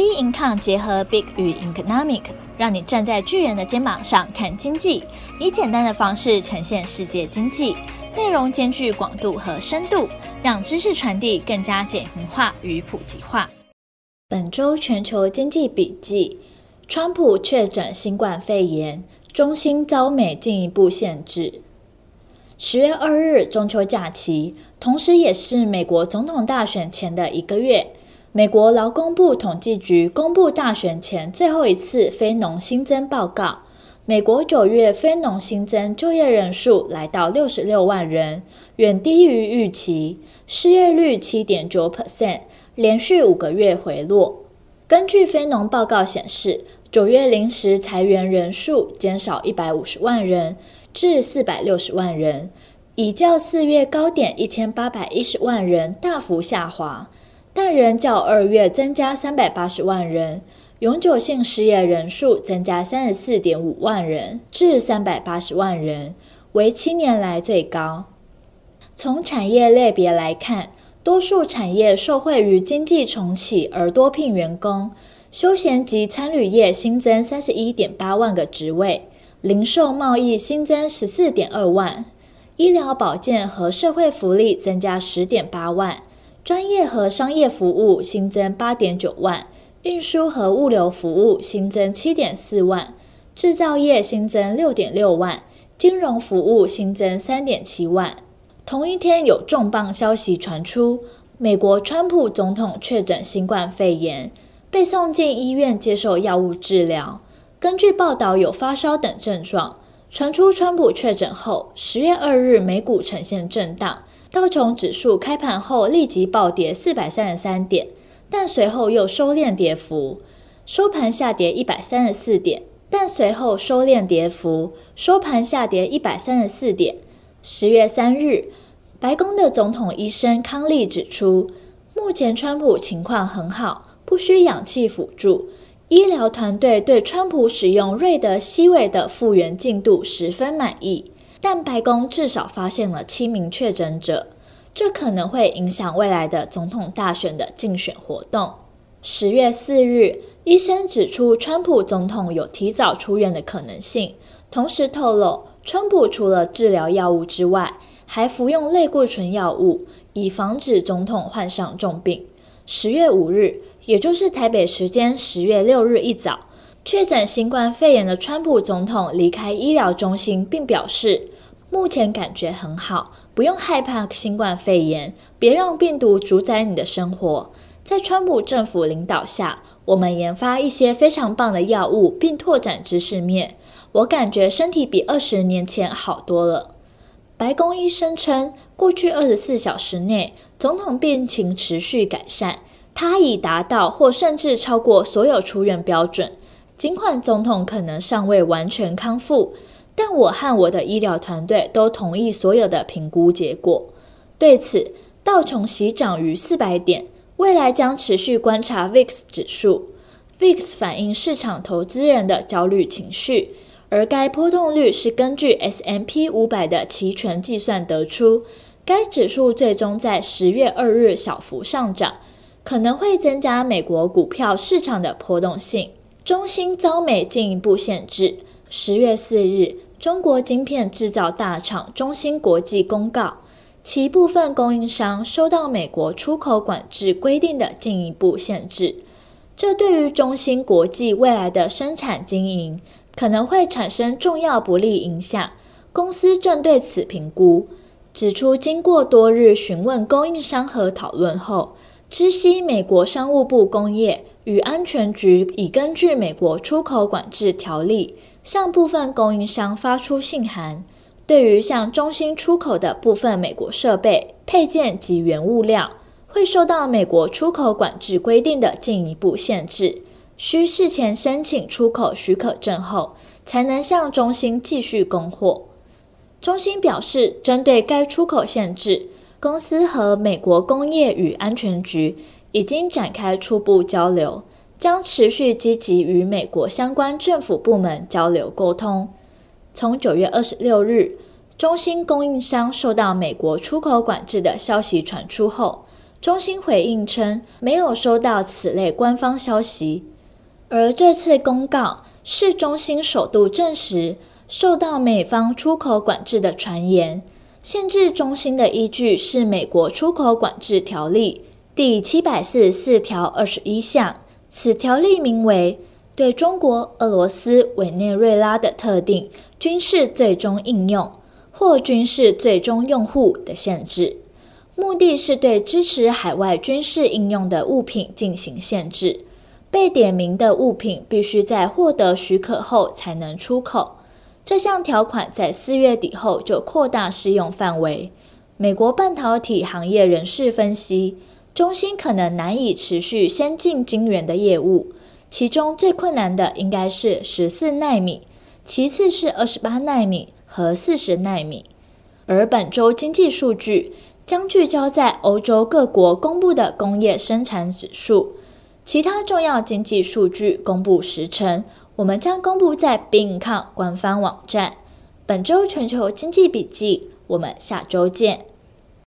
B income 结合 Big 与 Economic，让你站在巨人的肩膀上看经济，以简单的方式呈现世界经济，内容兼具广度和深度，让知识传递更加简明化与普及化。本周全球经济笔记：川普确诊新冠肺炎，中心遭美进一步限制。十月二日中秋假期，同时也是美国总统大选前的一个月。美国劳工部统计局公布大选前最后一次非农新增报告，美国九月非农新增就业人数来到六十六万人，远低于预期，失业率七点九 percent，连续五个月回落。根据非农报告显示，九月临时裁员人数减少一百五十万人，至四百六十万人，已较四月高点一千八百一十万人大幅下滑。但仍较二月增加三百八十万人，永久性失业人数增加三十四点五万人，至三百八十万人，为七年来最高。从产业类别来看，多数产业受惠于经济重启而多聘员工，休闲及餐旅业新增三十一点八万个职位，零售贸易新增十四点二万，医疗保健和社会福利增加十点八万。专业和商业服务新增八点九万，运输和物流服务新增七点四万，制造业新增六点六万，金融服务新增三点七万。同一天，有重磅消息传出：美国川普总统确诊新冠肺炎，被送进医院接受药物治疗。根据报道，有发烧等症状。传出川普确诊后，十月二日美股呈现震荡。道琼指数开盘后立即暴跌四百三十三点，但随后又收敛跌幅，收盘下跌一百三十四点，但随后收敛跌幅，收盘下跌一百三十四点。十月三日，白宫的总统医生康利指出，目前川普情况很好，不需氧气辅助，医疗团队对川普使用瑞德西韦的复原进度十分满意。但白宫至少发现了七名确诊者，这可能会影响未来的总统大选的竞选活动。十月四日，医生指出，川普总统有提早出院的可能性，同时透露，川普除了治疗药物之外，还服用类固醇药物，以防止总统患上重病。十月五日，也就是台北时间十月六日一早。确诊新冠肺炎的川普总统离开医疗中心，并表示目前感觉很好，不用害怕新冠肺炎，别让病毒主宰你的生活。在川普政府领导下，我们研发一些非常棒的药物，并拓展知识面。我感觉身体比二十年前好多了。白宫医生称，过去二十四小时内，总统病情持续改善，他已达到或甚至超过所有出院标准。尽管总统可能尚未完全康复，但我和我的医疗团队都同意所有的评估结果。对此，道琼喜涨逾四百点，未来将持续观察 VIX 指数。VIX 反映市场投资人的焦虑情绪，而该波动率是根据 S M P 五百的期权计算得出。该指数最终在十月二日小幅上涨，可能会增加美国股票市场的波动性。中兴遭美进一步限制。十月四日，中国晶片制造大厂中芯国际公告，其部分供应商受到美国出口管制规定的进一步限制。这对于中芯国际未来的生产经营可能会产生重要不利影响。公司正对此评估，指出经过多日询问供应商和讨论后，知悉美国商务部工业。与安全局已根据美国出口管制条例，向部分供应商发出信函，对于向中心出口的部分美国设备、配件及原物料，会受到美国出口管制规定的进一步限制，需事前申请出口许可证后，才能向中心继续供货。中心表示，针对该出口限制，公司和美国工业与安全局。已经展开初步交流，将持续积极与美国相关政府部门交流沟通。从九月二十六日，中芯供应商受到美国出口管制的消息传出后，中芯回应称没有收到此类官方消息。而这次公告是中芯首度证实受到美方出口管制的传言。限制中芯的依据是美国出口管制条例第七百四十四条二十一项，此条例名为“对中国、俄罗斯、委内瑞拉的特定军事最终应用或军事最终用户的限制”，目的是对支持海外军事应用的物品进行限制。被点名的物品必须在获得许可后才能出口。这项条款在四月底后就扩大适用范围。美国半导体行业人士分析，中芯可能难以持续先进晶圆的业务，其中最困难的应该是十四奈米，其次是二十八奈米和四十奈米。而本周经济数据将聚焦在欧洲各国公布的工业生产指数，其他重要经济数据公布时程。我们将公布在 BingCom 官方网站。本周全球经济笔记，我们下周见。